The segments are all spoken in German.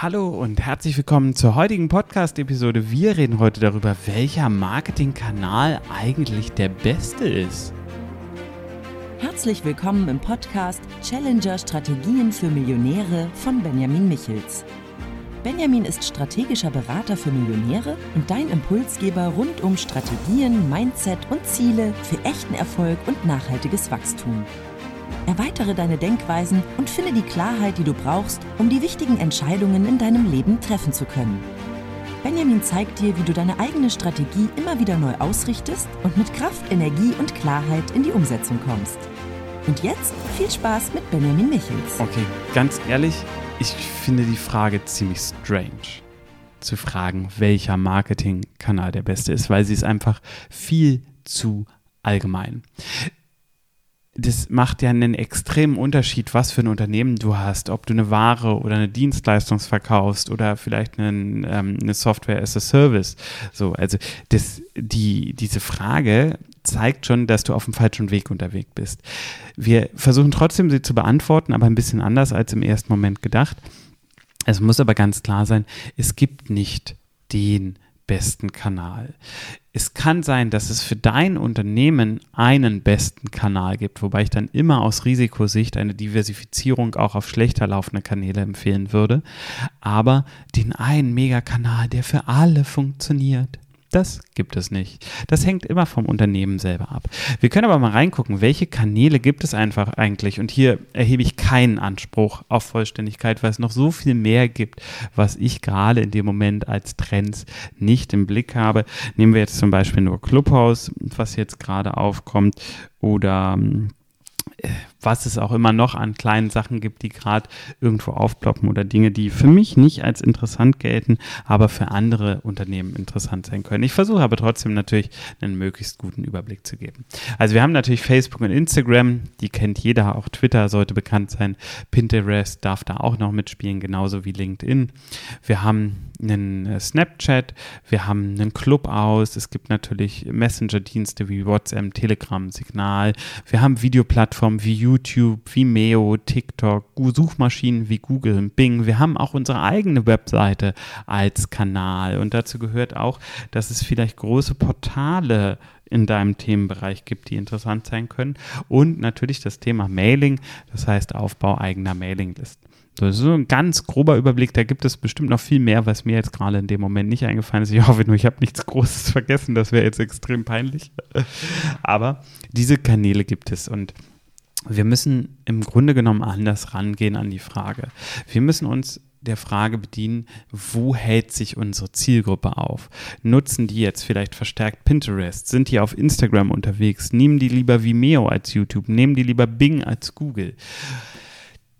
Hallo und herzlich willkommen zur heutigen Podcast-Episode. Wir reden heute darüber, welcher Marketingkanal eigentlich der beste ist. Herzlich willkommen im Podcast Challenger Strategien für Millionäre von Benjamin Michels. Benjamin ist strategischer Berater für Millionäre und dein Impulsgeber rund um Strategien, Mindset und Ziele für echten Erfolg und nachhaltiges Wachstum. Erweitere deine Denkweisen und finde die Klarheit, die du brauchst, um die wichtigen Entscheidungen in deinem Leben treffen zu können. Benjamin zeigt dir, wie du deine eigene Strategie immer wieder neu ausrichtest und mit Kraft, Energie und Klarheit in die Umsetzung kommst. Und jetzt viel Spaß mit Benjamin Michels. Okay, ganz ehrlich, ich finde die Frage ziemlich strange zu fragen, welcher Marketingkanal der beste ist, weil sie ist einfach viel zu allgemein das macht ja einen extremen Unterschied, was für ein Unternehmen du hast, ob du eine Ware oder eine Dienstleistung verkaufst oder vielleicht einen, ähm, eine Software as a Service. So, also das, die, diese Frage zeigt schon, dass du auf dem falschen Weg unterwegs bist. Wir versuchen trotzdem sie zu beantworten, aber ein bisschen anders als im ersten Moment gedacht. Es muss aber ganz klar sein, es gibt nicht den besten Kanal. Es kann sein, dass es für dein Unternehmen einen besten Kanal gibt, wobei ich dann immer aus Risikosicht eine Diversifizierung auch auf schlechter laufende Kanäle empfehlen würde. Aber den einen Megakanal, der für alle funktioniert, das gibt es nicht. Das hängt immer vom Unternehmen selber ab. Wir können aber mal reingucken, welche Kanäle gibt es einfach eigentlich. Und hier erhebe ich keinen Anspruch auf Vollständigkeit, weil es noch so viel mehr gibt, was ich gerade in dem Moment als Trends nicht im Blick habe. Nehmen wir jetzt zum Beispiel nur Clubhouse, was jetzt gerade aufkommt, oder ähm, was es auch immer noch an kleinen Sachen gibt, die gerade irgendwo aufploppen oder Dinge, die für mich nicht als interessant gelten, aber für andere Unternehmen interessant sein können. Ich versuche aber trotzdem natürlich einen möglichst guten Überblick zu geben. Also wir haben natürlich Facebook und Instagram, die kennt jeder, auch Twitter sollte bekannt sein, Pinterest darf da auch noch mitspielen, genauso wie LinkedIn. Wir haben einen äh, Snapchat, wir haben einen Club aus, es gibt natürlich Messenger-Dienste wie WhatsApp, Telegram, Signal, wir haben Videoplattformen wie YouTube, Vimeo, TikTok, Suchmaschinen wie Google, Bing. Wir haben auch unsere eigene Webseite als Kanal und dazu gehört auch, dass es vielleicht große Portale in deinem Themenbereich gibt, die interessant sein können. Und natürlich das Thema Mailing, das heißt Aufbau eigener Mailinglisten. Das ist so ein ganz grober Überblick. Da gibt es bestimmt noch viel mehr, was mir jetzt gerade in dem Moment nicht eingefallen ist. Ich hoffe nur, ich habe nichts Großes vergessen. Das wäre jetzt extrem peinlich. Aber diese Kanäle gibt es und wir müssen im Grunde genommen anders rangehen an die Frage. Wir müssen uns der Frage bedienen, wo hält sich unsere Zielgruppe auf? Nutzen die jetzt vielleicht verstärkt Pinterest? Sind die auf Instagram unterwegs? Nehmen die lieber Vimeo als YouTube? Nehmen die lieber Bing als Google?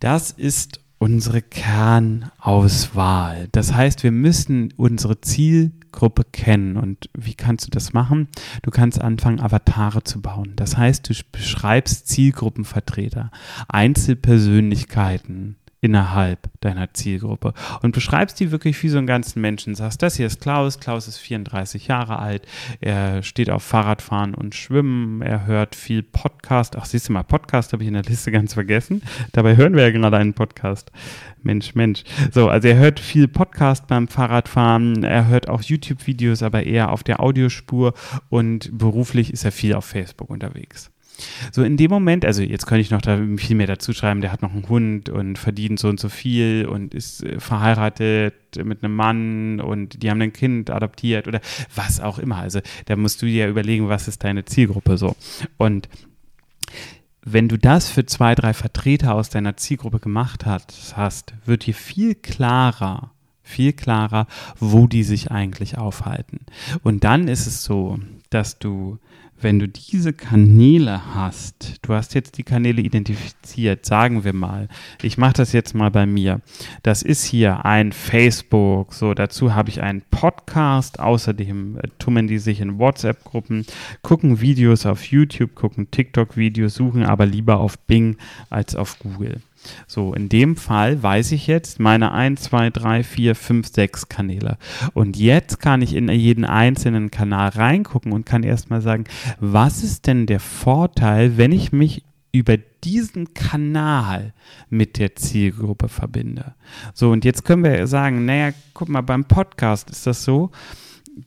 Das ist unsere Kernauswahl. Das heißt, wir müssen unsere Zielgruppe kennen. Und wie kannst du das machen? Du kannst anfangen, Avatare zu bauen. Das heißt, du beschreibst Zielgruppenvertreter, Einzelpersönlichkeiten, innerhalb deiner Zielgruppe und beschreibst die wirklich wie so einen ganzen Menschen. Sagst, das hier ist Klaus, Klaus ist 34 Jahre alt, er steht auf Fahrradfahren und Schwimmen, er hört viel Podcast. Ach, siehst du mal, Podcast habe ich in der Liste ganz vergessen. Dabei hören wir ja gerade einen Podcast. Mensch, Mensch. So, also er hört viel Podcast beim Fahrradfahren, er hört auch YouTube-Videos, aber eher auf der Audiospur und beruflich ist er viel auf Facebook unterwegs. So in dem Moment, also jetzt könnte ich noch da viel mehr dazu schreiben, der hat noch einen Hund und verdient so und so viel und ist äh, verheiratet mit einem Mann und die haben ein Kind adoptiert oder was auch immer. Also da musst du dir überlegen, was ist deine Zielgruppe so. Und wenn du das für zwei, drei Vertreter aus deiner Zielgruppe gemacht hast wird dir viel klarer, viel klarer, wo die sich eigentlich aufhalten. Und dann ist es so, dass du wenn du diese Kanäle hast, du hast jetzt die Kanäle identifiziert, sagen wir mal, ich mache das jetzt mal bei mir. Das ist hier ein Facebook, so dazu habe ich einen Podcast, außerdem äh, tummeln die sich in WhatsApp-Gruppen, gucken Videos auf YouTube, gucken TikTok-Videos, suchen aber lieber auf Bing als auf Google. So, in dem Fall weiß ich jetzt meine 1, 2, 3, 4, 5, 6 Kanäle. Und jetzt kann ich in jeden einzelnen Kanal reingucken und kann erstmal sagen, was ist denn der Vorteil, wenn ich mich über diesen Kanal mit der Zielgruppe verbinde. So, und jetzt können wir sagen, naja, guck mal, beim Podcast ist das so,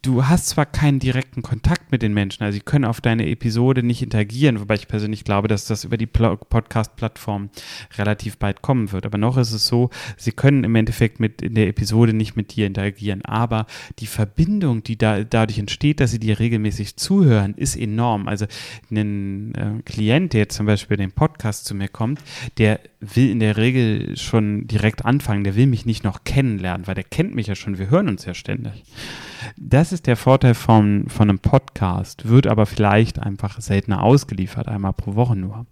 du hast zwar keinen direkten Kontakt mit den Menschen, also sie können auf deine Episode nicht interagieren, wobei ich persönlich glaube, dass das über die Podcast-Plattform relativ bald kommen wird. Aber noch ist es so, sie können im Endeffekt mit in der Episode nicht mit dir interagieren. Aber die Verbindung, die da dadurch entsteht, dass sie dir regelmäßig zuhören, ist enorm. Also ein äh, Klient, der jetzt zum Beispiel den Podcast zu mir kommt, der will in der Regel schon direkt anfangen, der will mich nicht noch kennenlernen, weil der kennt mich ja schon, wir hören uns ja ständig. Das ist der Vorteil von, von einem Podcast, wird aber vielleicht einfach seltener ausgeliefert, einmal pro Woche nur.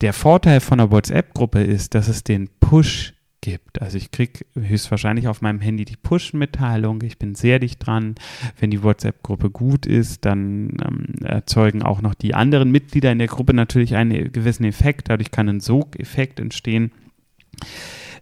Der Vorteil von einer WhatsApp-Gruppe ist, dass es den Push gibt. Also ich kriege höchstwahrscheinlich auf meinem Handy die Push-Mitteilung. Ich bin sehr dicht dran. Wenn die WhatsApp-Gruppe gut ist, dann ähm, erzeugen auch noch die anderen Mitglieder in der Gruppe natürlich einen gewissen Effekt. Dadurch kann ein Sogeffekt entstehen.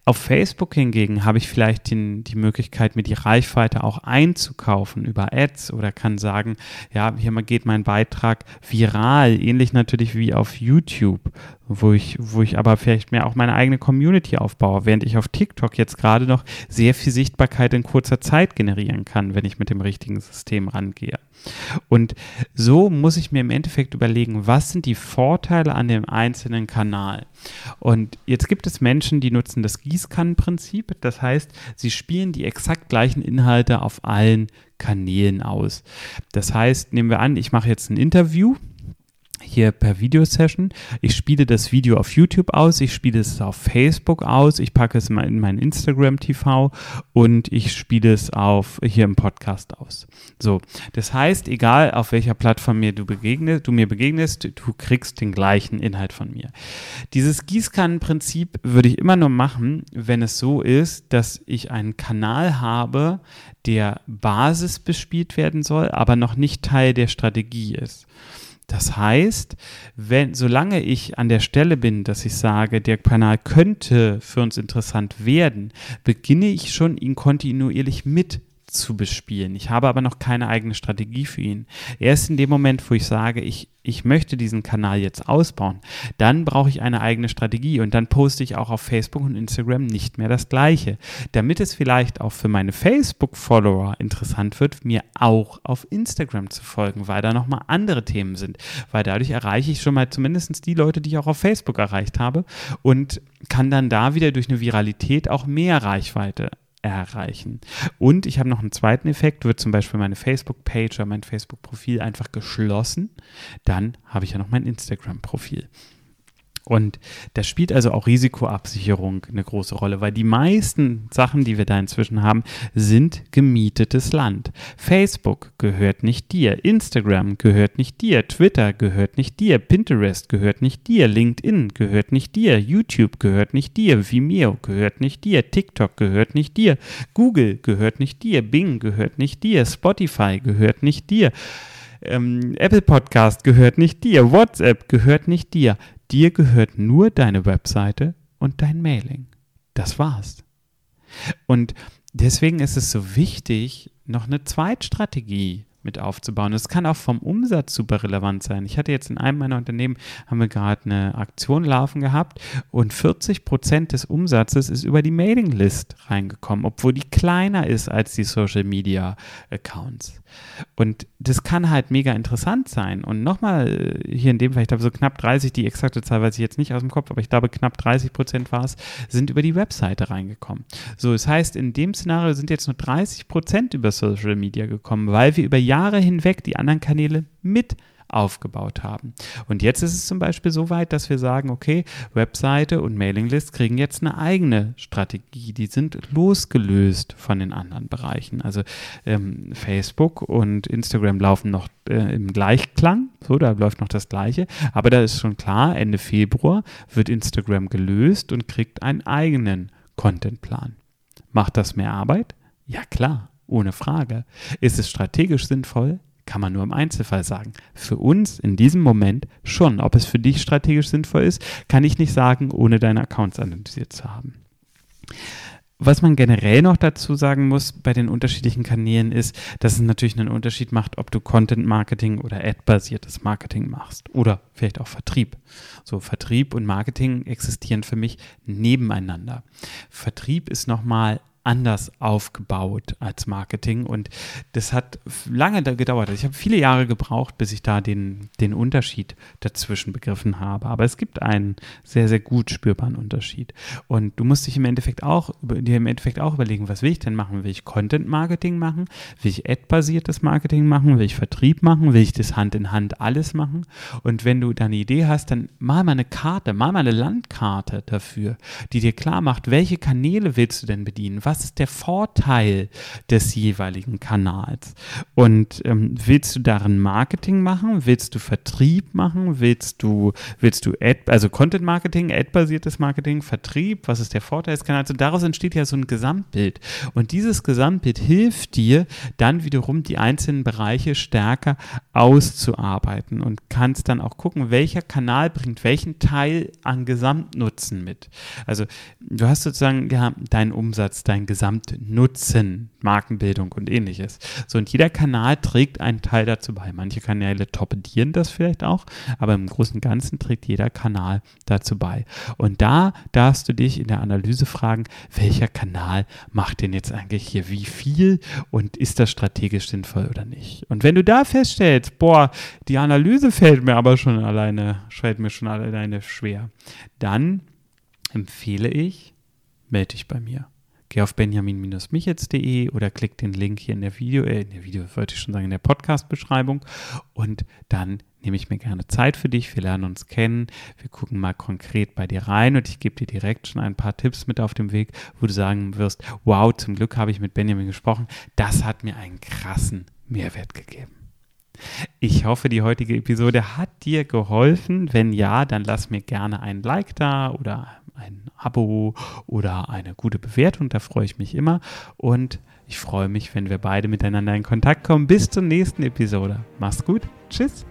Auf Facebook hingegen habe ich vielleicht den, die Möglichkeit, mir die Reichweite auch einzukaufen über Ads oder kann sagen, ja, hier geht mein Beitrag viral, ähnlich natürlich wie auf YouTube, wo ich, wo ich aber vielleicht mehr auch meine eigene Community aufbaue, während ich auf TikTok jetzt gerade noch sehr viel Sichtbarkeit in kurzer Zeit generieren kann, wenn ich mit dem richtigen System rangehe. Und so muss ich mir im Endeffekt überlegen, was sind die Vorteile an dem einzelnen Kanal. Und jetzt gibt es Menschen, die nutzen das Gießkannenprinzip. Das heißt, sie spielen die exakt gleichen Inhalte auf allen Kanälen aus. Das heißt, nehmen wir an, ich mache jetzt ein Interview hier per Videosession. Ich spiele das Video auf YouTube aus, ich spiele es auf Facebook aus, ich packe es in mein Instagram TV und ich spiele es auf hier im Podcast aus. So, das heißt, egal auf welcher Plattform mir du begegnest, du mir begegnest, du kriegst den gleichen Inhalt von mir. Dieses Gießkannenprinzip würde ich immer nur machen, wenn es so ist, dass ich einen Kanal habe, der Basis bespielt werden soll, aber noch nicht Teil der Strategie ist. Das heißt, wenn, solange ich an der Stelle bin, dass ich sage, der Kanal könnte für uns interessant werden, beginne ich schon, ihn kontinuierlich mit zu bespielen. Ich habe aber noch keine eigene Strategie für ihn. Erst in dem Moment, wo ich sage, ich, ich möchte diesen Kanal jetzt ausbauen, dann brauche ich eine eigene Strategie und dann poste ich auch auf Facebook und Instagram nicht mehr das Gleiche. Damit es vielleicht auch für meine Facebook-Follower interessant wird, mir auch auf Instagram zu folgen, weil da nochmal andere Themen sind. Weil dadurch erreiche ich schon mal zumindest die Leute, die ich auch auf Facebook erreicht habe und kann dann da wieder durch eine Viralität auch mehr Reichweite erreichen. Und ich habe noch einen zweiten Effekt, wird zum Beispiel meine Facebook-Page oder mein Facebook-Profil einfach geschlossen, dann habe ich ja noch mein Instagram-Profil. Und da spielt also auch Risikoabsicherung eine große Rolle, weil die meisten Sachen, die wir da inzwischen haben, sind gemietetes Land. Facebook gehört nicht dir, Instagram gehört nicht dir, Twitter gehört nicht dir, Pinterest gehört nicht dir, LinkedIn gehört nicht dir, YouTube gehört nicht dir, Vimeo gehört nicht dir, TikTok gehört nicht dir, Google gehört nicht dir, Bing gehört nicht dir, Spotify gehört nicht dir. Ähm, Apple Podcast gehört nicht dir, WhatsApp gehört nicht dir. Dir gehört nur deine Webseite und dein Mailing. Das war's. Und deswegen ist es so wichtig, noch eine Zweitstrategie mit aufzubauen. Das kann auch vom Umsatz super relevant sein. Ich hatte jetzt in einem meiner Unternehmen, haben wir gerade eine Aktion laufen gehabt und 40 Prozent des Umsatzes ist über die Mailinglist reingekommen, obwohl die kleiner ist als die Social Media Accounts. Und das kann halt mega interessant sein. Und nochmal hier in dem Fall, ich glaube so knapp 30, die exakte Zahl weiß ich jetzt nicht aus dem Kopf, aber ich glaube knapp 30 Prozent war es, sind über die Webseite reingekommen. So, das heißt, in dem Szenario sind jetzt nur 30 Prozent über Social Media gekommen, weil wir über Jahre hinweg die anderen Kanäle mit aufgebaut haben. Und jetzt ist es zum Beispiel so weit, dass wir sagen, okay, Webseite und Mailinglist kriegen jetzt eine eigene Strategie. Die sind losgelöst von den anderen Bereichen. Also ähm, Facebook und Instagram laufen noch äh, im Gleichklang, so, da läuft noch das Gleiche. Aber da ist schon klar, Ende Februar wird Instagram gelöst und kriegt einen eigenen Contentplan. Macht das mehr Arbeit? Ja klar, ohne Frage. Ist es strategisch sinnvoll? Kann man nur im Einzelfall sagen. Für uns in diesem Moment schon. Ob es für dich strategisch sinnvoll ist, kann ich nicht sagen, ohne deine Accounts analysiert zu haben. was man generell noch dazu sagen muss bei den unterschiedlichen Kanälen ist, dass es natürlich einen Unterschied macht, ob du Content Marketing oder Ad-basiertes Marketing machst oder vielleicht auch Vertrieb. So Vertrieb und Marketing existieren für mich nebeneinander. Vertrieb ist nochmal anders aufgebaut als Marketing und das hat lange gedauert. Ich habe viele Jahre gebraucht, bis ich da den, den Unterschied dazwischen begriffen habe. Aber es gibt einen sehr, sehr gut spürbaren Unterschied. Und du musst dich im Endeffekt auch, dir im Endeffekt auch überlegen, was will ich denn machen? Will ich Content Marketing machen? Will ich Ad-basiertes Marketing machen? Will ich Vertrieb machen? Will ich das Hand in Hand alles machen? Und wenn du da eine Idee hast, dann mal mal eine Karte, mal mal eine Landkarte dafür, die dir klar macht, welche Kanäle willst du denn bedienen? Was was ist der Vorteil des jeweiligen Kanals? Und ähm, willst du darin Marketing machen? Willst du Vertrieb machen? Willst du, willst du Ad, also Content Marketing, Ad-basiertes Marketing, Vertrieb? Was ist der Vorteil des Kanals? Und daraus entsteht ja so ein Gesamtbild. Und dieses Gesamtbild hilft dir dann wiederum die einzelnen Bereiche stärker auszuarbeiten und kannst dann auch gucken, welcher Kanal bringt welchen Teil an Gesamtnutzen mit. Also du hast sozusagen ja, deinen Umsatz, dein Gesamtnutzen, Markenbildung und ähnliches. So, und jeder Kanal trägt einen Teil dazu bei. Manche Kanäle torpedieren das vielleicht auch, aber im Großen und Ganzen trägt jeder Kanal dazu bei. Und da darfst du dich in der Analyse fragen, welcher Kanal macht denn jetzt eigentlich hier wie viel und ist das strategisch sinnvoll oder nicht? Und wenn du da feststellst, boah, die Analyse fällt mir aber schon alleine, fällt mir schon alleine schwer, dann empfehle ich, melde dich bei mir. Geh auf benjamin-michels.de oder klick den Link hier in der Video, äh, in der Video wollte ich schon sagen, in der Podcast-Beschreibung und dann nehme ich mir gerne Zeit für dich. Wir lernen uns kennen. Wir gucken mal konkret bei dir rein und ich gebe dir direkt schon ein paar Tipps mit auf dem Weg, wo du sagen wirst, wow, zum Glück habe ich mit Benjamin gesprochen. Das hat mir einen krassen Mehrwert gegeben. Ich hoffe, die heutige Episode hat dir geholfen. Wenn ja, dann lass mir gerne ein Like da oder ein Abo oder eine gute Bewertung. Da freue ich mich immer. Und ich freue mich, wenn wir beide miteinander in Kontakt kommen. Bis zur nächsten Episode. Mach's gut. Tschüss.